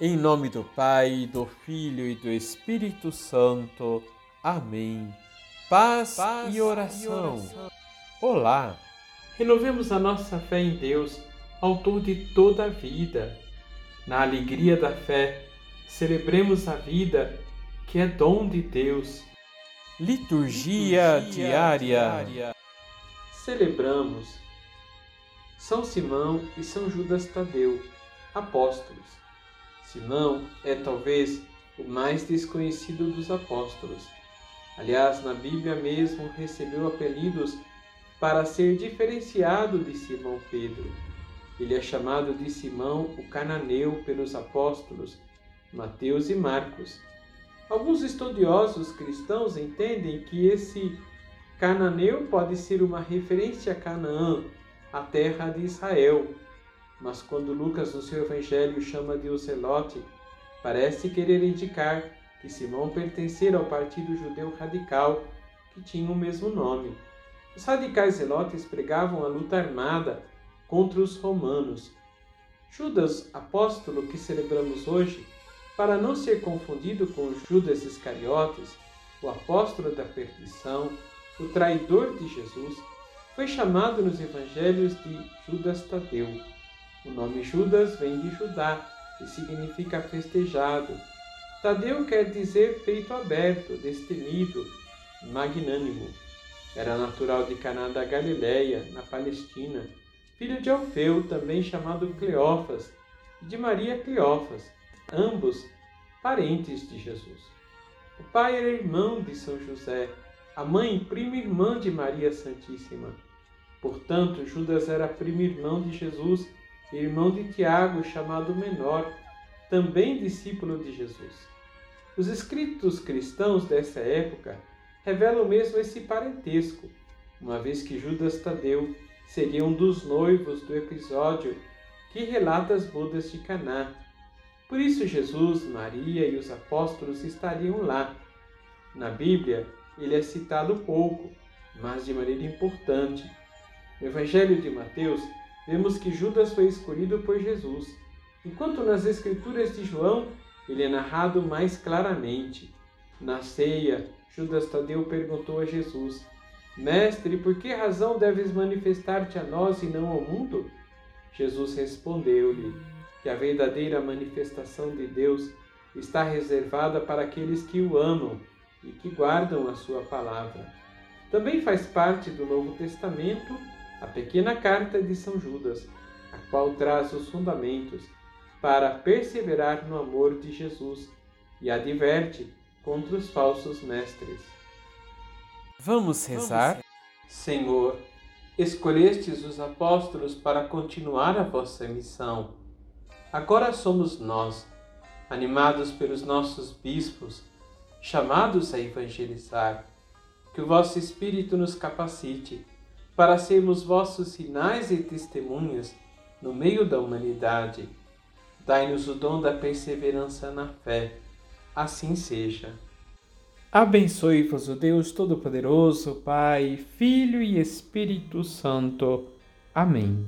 Em nome do Pai, do Filho e do Espírito Santo. Amém. Paz, Paz e, oração. e oração. Olá! Renovemos a nossa fé em Deus, Autor de toda a vida. Na alegria da fé, celebremos a vida que é dom de Deus. Liturgia, Liturgia diária. diária. Celebramos São Simão e São Judas Tadeu, apóstolos Simão é talvez o mais desconhecido dos apóstolos. Aliás, na Bíblia mesmo recebeu apelidos para ser diferenciado de Simão Pedro. Ele é chamado de Simão o Cananeu pelos apóstolos Mateus e Marcos. Alguns estudiosos cristãos entendem que esse Cananeu pode ser uma referência a Canaã, a terra de Israel, mas quando Lucas no seu evangelho chama de Ocelote, parece querer indicar que Simão pertencera ao partido judeu radical que tinha o mesmo nome. Os radicais zelotes pregavam a luta armada contra os romanos. Judas, apóstolo que celebramos hoje, para não ser confundido com Judas Iscariotes, o apóstolo da perdição, o traidor de Jesus, foi chamado nos evangelhos de Judas Tadeu. O nome Judas vem de Judá, que significa festejado. Tadeu quer dizer peito aberto, destemido, magnânimo. Era natural de Caná da Galileia, na Palestina, filho de Alfeu, também chamado Cleófas, e de Maria Cleófas, ambos parentes de Jesus. O pai era irmão de São José, a mãe prima irmã de Maria Santíssima. Portanto, Judas era primo irmão de Jesus irmão de Tiago, chamado Menor, também discípulo de Jesus. Os escritos cristãos dessa época revelam mesmo esse parentesco, uma vez que Judas Tadeu seria um dos noivos do episódio que relata as bodas de Caná. Por isso Jesus, Maria e os apóstolos estariam lá. Na Bíblia, ele é citado pouco, mas de maneira importante. No Evangelho de Mateus, vemos que Judas foi escolhido por Jesus, enquanto nas Escrituras de João ele é narrado mais claramente. Na ceia, Judas Tadeu perguntou a Jesus: Mestre, por que razão deves manifestar-te a nós e não ao mundo? Jesus respondeu-lhe que a verdadeira manifestação de Deus está reservada para aqueles que o amam e que guardam a sua palavra. Também faz parte do Novo Testamento a pequena carta de São Judas, a qual traz os fundamentos para perseverar no amor de Jesus e adverte contra os falsos mestres. Vamos rezar? Senhor, escolhestes os apóstolos para continuar a vossa missão. Agora somos nós, animados pelos nossos bispos, chamados a evangelizar. Que o vosso Espírito nos capacite para sermos vossos sinais e testemunhas no meio da humanidade. Dai-nos o dom da perseverança na fé. Assim seja. Abençoe-vos o Deus Todo-Poderoso, Pai, Filho e Espírito Santo. Amém.